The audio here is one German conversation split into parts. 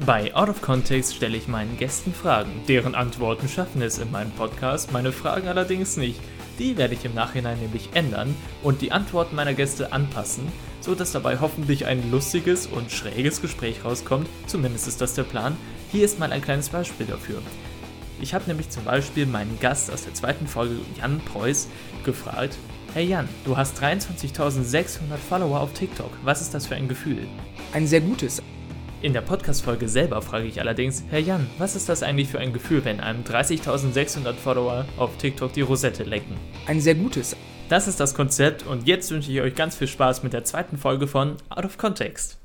Bei Out of Context stelle ich meinen Gästen Fragen. Deren Antworten schaffen es in meinem Podcast, meine Fragen allerdings nicht. Die werde ich im Nachhinein nämlich ändern und die Antworten meiner Gäste anpassen, so dass dabei hoffentlich ein lustiges und schräges Gespräch rauskommt. Zumindest ist das der Plan. Hier ist mal ein kleines Beispiel dafür. Ich habe nämlich zum Beispiel meinen Gast aus der zweiten Folge, Jan Preuß, gefragt, Hey Jan, du hast 23.600 Follower auf TikTok. Was ist das für ein Gefühl? Ein sehr gutes. In der Podcast-Folge selber frage ich allerdings, Herr Jan, was ist das eigentlich für ein Gefühl, wenn einem 30.600 Follower auf TikTok die Rosette lecken? Ein sehr gutes. Das ist das Konzept und jetzt wünsche ich euch ganz viel Spaß mit der zweiten Folge von Out of Context.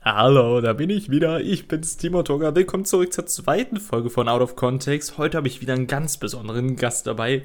Hallo, da bin ich wieder. Ich bin's, Timo Toga. Willkommen zurück zur zweiten Folge von Out of Context. Heute habe ich wieder einen ganz besonderen Gast dabei.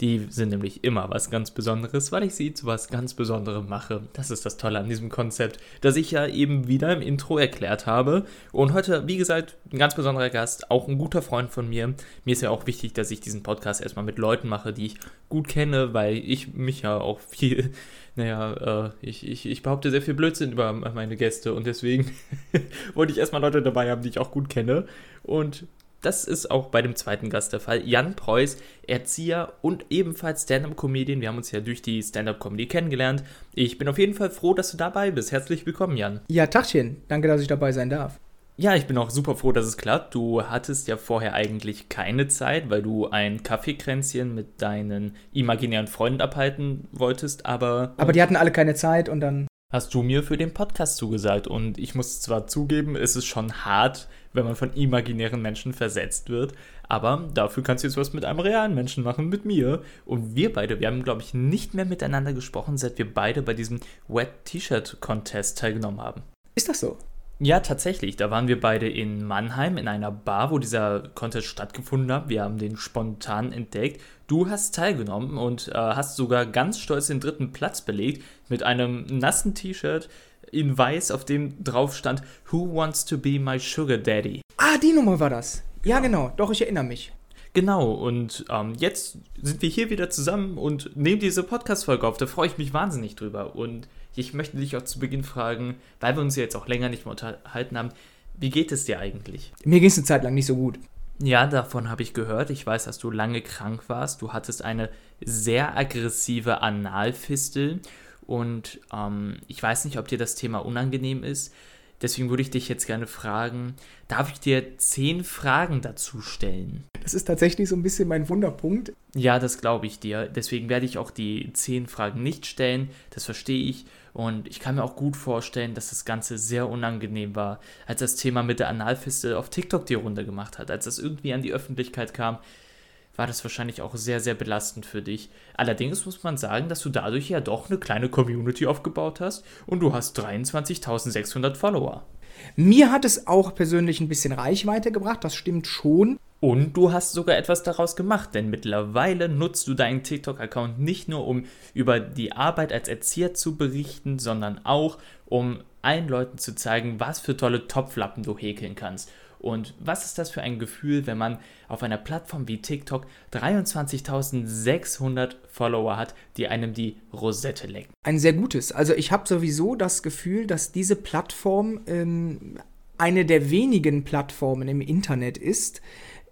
Die sind nämlich immer was ganz Besonderes, weil ich sie zu was ganz Besonderem mache. Das ist das Tolle an diesem Konzept, das ich ja eben wieder im Intro erklärt habe. Und heute, wie gesagt, ein ganz besonderer Gast, auch ein guter Freund von mir. Mir ist ja auch wichtig, dass ich diesen Podcast erstmal mit Leuten mache, die ich gut kenne, weil ich mich ja auch viel naja, äh, ich, ich, ich behaupte sehr viel Blödsinn über meine Gäste und deswegen wollte ich erstmal Leute dabei haben, die ich auch gut kenne. Und das ist auch bei dem zweiten Gast der Fall. Jan Preuß, Erzieher und ebenfalls Stand-Up-Comedian. Wir haben uns ja durch die Stand-Up-Comedy kennengelernt. Ich bin auf jeden Fall froh, dass du dabei bist. Herzlich willkommen, Jan. Ja, Tachchen. Danke, dass ich dabei sein darf. Ja, ich bin auch super froh, dass es klappt. Du hattest ja vorher eigentlich keine Zeit, weil du ein Kaffeekränzchen mit deinen imaginären Freunden abhalten wolltest, aber. Aber die hatten alle keine Zeit und dann. Hast du mir für den Podcast zugesagt und ich muss zwar zugeben, es ist schon hart, wenn man von imaginären Menschen versetzt wird. Aber dafür kannst du jetzt was mit einem realen Menschen machen, mit mir. Und wir beide, wir haben, glaube ich, nicht mehr miteinander gesprochen, seit wir beide bei diesem Wet T-Shirt Contest teilgenommen haben. Ist das so? Ja, tatsächlich. Da waren wir beide in Mannheim in einer Bar, wo dieser Contest stattgefunden hat. Wir haben den spontan entdeckt. Du hast teilgenommen und äh, hast sogar ganz stolz den dritten Platz belegt mit einem nassen T-Shirt in weiß, auf dem drauf stand Who wants to be my sugar daddy? Ah, die Nummer war das. Ja, genau. Doch, ich erinnere mich. Genau, und ähm, jetzt sind wir hier wieder zusammen und nehmen diese Podcast-Folge auf. Da freue ich mich wahnsinnig drüber. Und ich möchte dich auch zu Beginn fragen, weil wir uns ja jetzt auch länger nicht mehr unterhalten haben, wie geht es dir eigentlich? Mir ging es eine Zeit lang nicht so gut. Ja, davon habe ich gehört. Ich weiß, dass du lange krank warst. Du hattest eine sehr aggressive Analfistel und ähm, ich weiß nicht, ob dir das Thema unangenehm ist. Deswegen würde ich dich jetzt gerne fragen, darf ich dir zehn Fragen dazu stellen? Das ist tatsächlich so ein bisschen mein Wunderpunkt. Ja, das glaube ich dir. Deswegen werde ich auch die zehn Fragen nicht stellen. Das verstehe ich. Und ich kann mir auch gut vorstellen, dass das Ganze sehr unangenehm war, als das Thema mit der Analfistel auf TikTok die Runde gemacht hat. Als das irgendwie an die Öffentlichkeit kam, war das wahrscheinlich auch sehr, sehr belastend für dich. Allerdings muss man sagen, dass du dadurch ja doch eine kleine Community aufgebaut hast und du hast 23.600 Follower. Mir hat es auch persönlich ein bisschen Reichweite gebracht, das stimmt schon. Und du hast sogar etwas daraus gemacht, denn mittlerweile nutzt du deinen TikTok-Account nicht nur, um über die Arbeit als Erzieher zu berichten, sondern auch, um allen Leuten zu zeigen, was für tolle Topflappen du häkeln kannst. Und was ist das für ein Gefühl, wenn man auf einer Plattform wie TikTok 23.600 Follower hat, die einem die Rosette lecken? Ein sehr gutes. Also ich habe sowieso das Gefühl, dass diese Plattform ähm, eine der wenigen Plattformen im Internet ist,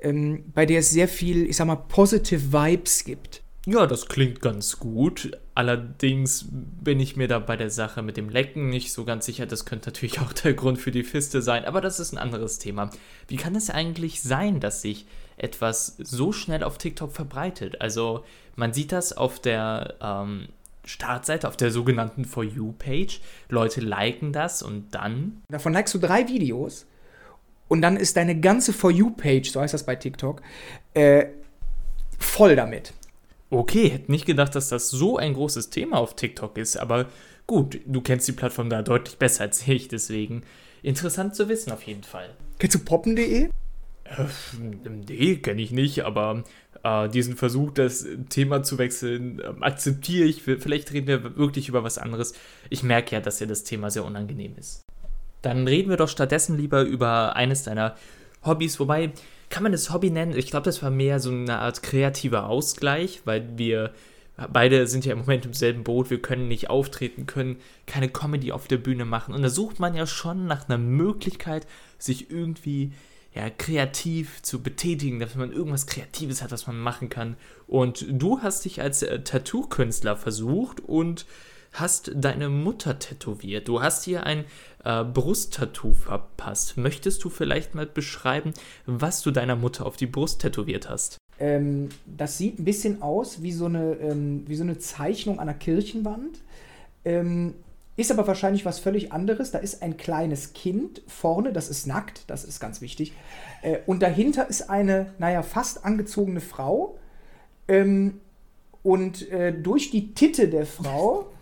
ähm, bei der es sehr viel, ich sag mal, positive Vibes gibt. Ja, das klingt ganz gut. Allerdings bin ich mir da bei der Sache mit dem Lecken nicht so ganz sicher. Das könnte natürlich auch der Grund für die Fiste sein, aber das ist ein anderes Thema. Wie kann es eigentlich sein, dass sich etwas so schnell auf TikTok verbreitet? Also, man sieht das auf der ähm, Startseite, auf der sogenannten For You-Page. Leute liken das und dann. Davon likest du drei Videos und dann ist deine ganze For You-Page, so heißt das bei TikTok, äh, voll damit. Okay, hätte nicht gedacht, dass das so ein großes Thema auf TikTok ist, aber gut, du kennst die Plattform da deutlich besser als ich, deswegen interessant zu wissen auf jeden Fall. Kennst du poppen.de? Äh, nee, kenne ich nicht, aber äh, diesen Versuch, das Thema zu wechseln, äh, akzeptiere ich. Vielleicht reden wir wirklich über was anderes. Ich merke ja, dass dir das Thema sehr unangenehm ist. Dann reden wir doch stattdessen lieber über eines deiner Hobbys, wobei kann man das Hobby nennen? Ich glaube, das war mehr so eine Art kreativer Ausgleich, weil wir beide sind ja im Moment im selben Boot, wir können nicht auftreten, können keine Comedy auf der Bühne machen. Und da sucht man ja schon nach einer Möglichkeit, sich irgendwie ja, kreativ zu betätigen, dass man irgendwas Kreatives hat, was man machen kann. Und du hast dich als äh, Tattoo-Künstler versucht und hast deine Mutter tätowiert. Du hast hier ein äh, Brusttattoo verpasst. Möchtest du vielleicht mal beschreiben, was du deiner Mutter auf die Brust tätowiert hast? Ähm, das sieht ein bisschen aus wie so eine, ähm, wie so eine Zeichnung an der Kirchenwand. Ähm, ist aber wahrscheinlich was völlig anderes. Da ist ein kleines Kind vorne, das ist nackt, das ist ganz wichtig. Äh, und dahinter ist eine, naja, fast angezogene Frau. Ähm, und äh, durch die Titte der Frau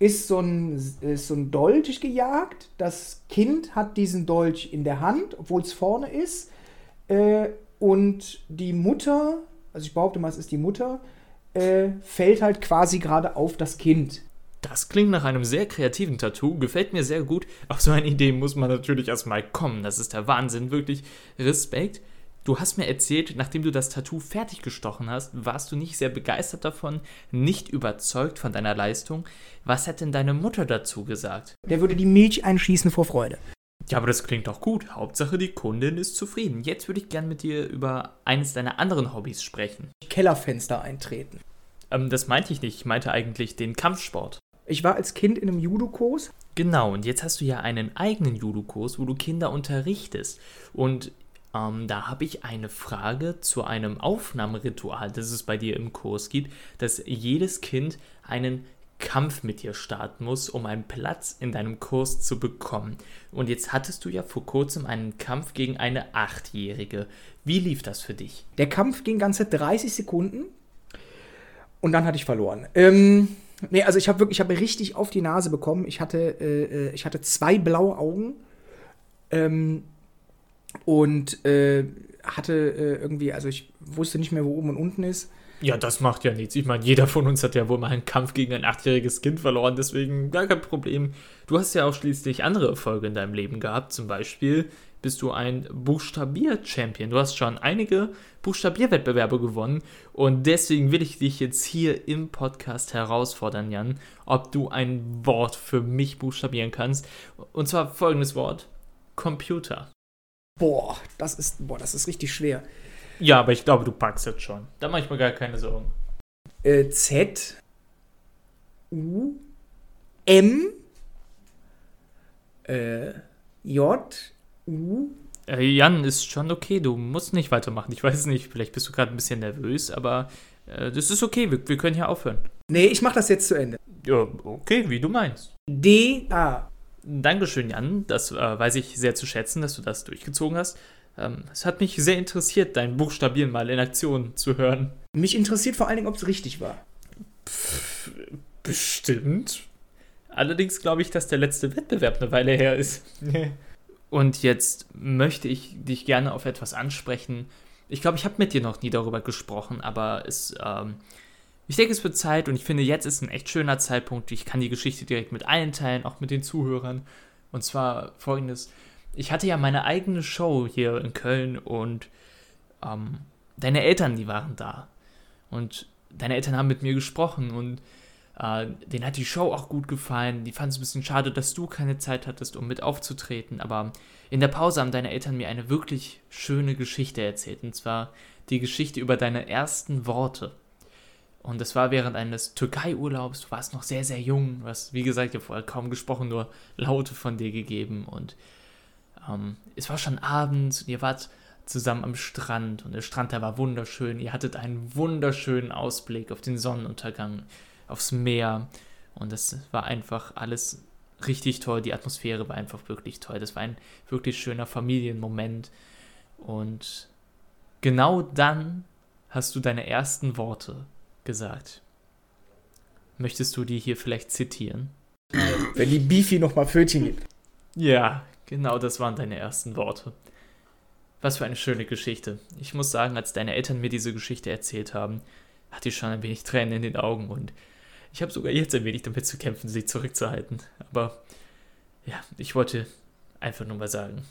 ist so, ein, ist so ein Dolch gejagt. Das Kind hat diesen Dolch in der Hand, obwohl es vorne ist. Äh, und die Mutter, also ich behaupte mal, es ist die Mutter, äh, fällt halt quasi gerade auf das Kind. Das klingt nach einem sehr kreativen Tattoo, gefällt mir sehr gut. Auf so eine Idee muss man natürlich erstmal kommen. Das ist der Wahnsinn, wirklich Respekt. Du hast mir erzählt, nachdem du das Tattoo fertig gestochen hast, warst du nicht sehr begeistert davon, nicht überzeugt von deiner Leistung. Was hat denn deine Mutter dazu gesagt? Der würde die Milch einschießen vor Freude. Ja, aber das klingt doch gut. Hauptsache, die Kundin ist zufrieden. Jetzt würde ich gern mit dir über eines deiner anderen Hobbys sprechen. Kellerfenster eintreten. Ähm, das meinte ich nicht. Ich meinte eigentlich den Kampfsport. Ich war als Kind in einem Judo-Kurs. Genau, und jetzt hast du ja einen eigenen Judo-Kurs, wo du Kinder unterrichtest. Und ähm, da habe ich eine Frage zu einem Aufnahmeritual, das es bei dir im Kurs gibt, dass jedes Kind einen Kampf mit dir starten muss, um einen Platz in deinem Kurs zu bekommen. Und jetzt hattest du ja vor kurzem einen Kampf gegen eine Achtjährige. Wie lief das für dich? Der Kampf ging ganze 30 Sekunden und dann hatte ich verloren. Ähm, Nee, also ich habe wirklich, ich habe richtig auf die Nase bekommen. Ich hatte, äh, äh, ich hatte zwei blaue Augen ähm, und äh, hatte äh, irgendwie, also ich wusste nicht mehr, wo oben und unten ist. Ja, das macht ja nichts. Ich meine, jeder von uns hat ja wohl mal einen Kampf gegen ein achtjähriges Kind verloren, deswegen gar kein Problem. Du hast ja auch schließlich andere Erfolge in deinem Leben gehabt, zum Beispiel bist du ein Buchstabier-Champion. Du hast schon einige Buchstabierwettbewerbe gewonnen und deswegen will ich dich jetzt hier im Podcast herausfordern, Jan, ob du ein Wort für mich buchstabieren kannst. Und zwar folgendes Wort: Computer. Boah, das ist, boah, das ist richtig schwer. Ja, aber ich glaube, du packst es schon. Da mache ich mir gar keine Sorgen. Äh, Z U M äh, J U. Äh, Jan, ist schon okay, du musst nicht weitermachen. Ich weiß nicht, vielleicht bist du gerade ein bisschen nervös, aber äh, das ist okay, wir, wir können hier aufhören. Nee, ich mach das jetzt zu Ende. Ja, okay, wie du meinst. D A. Dankeschön, Jan. Das äh, weiß ich sehr zu schätzen, dass du das durchgezogen hast. Ähm, es hat mich sehr interessiert, dein Buchstabieren mal in Aktion zu hören. Mich interessiert vor allen Dingen, ob es richtig war. Pff, bestimmt. Allerdings glaube ich, dass der letzte Wettbewerb eine Weile her ist. Und jetzt möchte ich dich gerne auf etwas ansprechen. Ich glaube, ich habe mit dir noch nie darüber gesprochen, aber es, ähm, ich denke, es wird Zeit und ich finde, jetzt ist ein echt schöner Zeitpunkt. Ich kann die Geschichte direkt mit allen teilen, auch mit den Zuhörern. Und zwar folgendes: Ich hatte ja meine eigene Show hier in Köln und ähm, deine Eltern, die waren da. Und deine Eltern haben mit mir gesprochen und äh, denen hat die Show auch gut gefallen. Die fanden es ein bisschen schade, dass du keine Zeit hattest, um mit aufzutreten. Aber in der Pause haben deine Eltern mir eine wirklich schöne Geschichte erzählt. Und zwar die Geschichte über deine ersten Worte. Und das war während eines Türkei-Urlaubs. Du warst noch sehr, sehr jung. Du hast, wie gesagt, ja vorher kaum gesprochen, nur Laute von dir gegeben. Und ähm, es war schon abends und ihr wart zusammen am Strand. Und der Strand, der war wunderschön. Ihr hattet einen wunderschönen Ausblick auf den Sonnenuntergang aufs Meer. Und das war einfach alles richtig toll. Die Atmosphäre war einfach wirklich toll. Das war ein wirklich schöner Familienmoment. Und genau dann hast du deine ersten Worte gesagt. Möchtest du die hier vielleicht zitieren? Wenn die Beefy nochmal Pfötchen gibt. Ja, genau das waren deine ersten Worte. Was für eine schöne Geschichte. Ich muss sagen, als deine Eltern mir diese Geschichte erzählt haben, hatte ich schon ein wenig Tränen in den Augen und ich habe sogar jetzt ein wenig damit zu kämpfen, sie zurückzuhalten. Aber ja, ich wollte einfach nur mal sagen,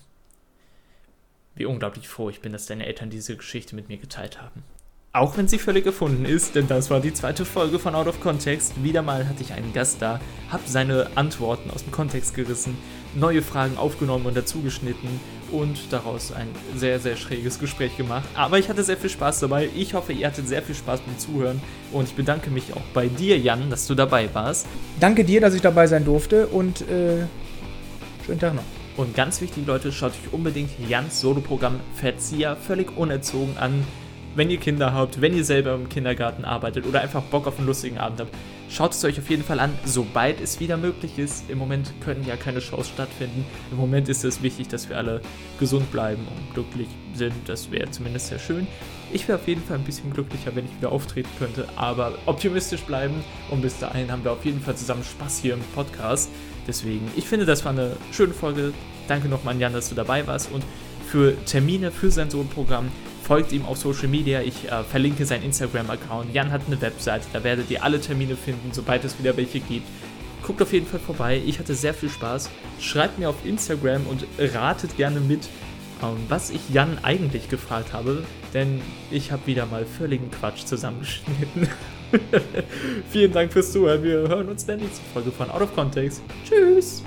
wie unglaublich froh ich bin, dass deine Eltern diese Geschichte mit mir geteilt haben. Auch wenn sie völlig erfunden ist, denn das war die zweite Folge von Out of Context. Wieder mal hatte ich einen Gast da, habe seine Antworten aus dem Kontext gerissen, neue Fragen aufgenommen und dazugeschnitten und daraus ein sehr, sehr schräges Gespräch gemacht. Aber ich hatte sehr viel Spaß dabei. Ich hoffe, ihr hattet sehr viel Spaß beim Zuhören und ich bedanke mich auch bei dir, Jan, dass du dabei warst. Danke dir, dass ich dabei sein durfte und äh, schönen Tag noch. Und ganz wichtig, Leute, schaut euch unbedingt Jans Soloprogramm Verzieher völlig unerzogen an. Wenn ihr Kinder habt, wenn ihr selber im Kindergarten arbeitet oder einfach Bock auf einen lustigen Abend habt, schaut es euch auf jeden Fall an, sobald es wieder möglich ist. Im Moment können ja keine Shows stattfinden. Im Moment ist es wichtig, dass wir alle gesund bleiben und glücklich sind. Das wäre zumindest sehr schön. Ich wäre auf jeden Fall ein bisschen glücklicher, wenn ich wieder auftreten könnte, aber optimistisch bleiben. Und bis dahin haben wir auf jeden Fall zusammen Spaß hier im Podcast. Deswegen, ich finde, das war eine schöne Folge. Danke nochmal an Jan, dass du dabei warst. Und für Termine für sein Sohnprogramm folgt ihm auf Social Media. Ich äh, verlinke seinen Instagram-Account. Jan hat eine Webseite, da werdet ihr alle Termine finden, sobald es wieder welche gibt. Guckt auf jeden Fall vorbei. Ich hatte sehr viel Spaß. Schreibt mir auf Instagram und ratet gerne mit, ähm, was ich Jan eigentlich gefragt habe, denn ich habe wieder mal völligen Quatsch zusammengeschnitten. Vielen Dank fürs Zuhören. Wir hören uns in der nächsten Folge von Out of Context. Tschüss!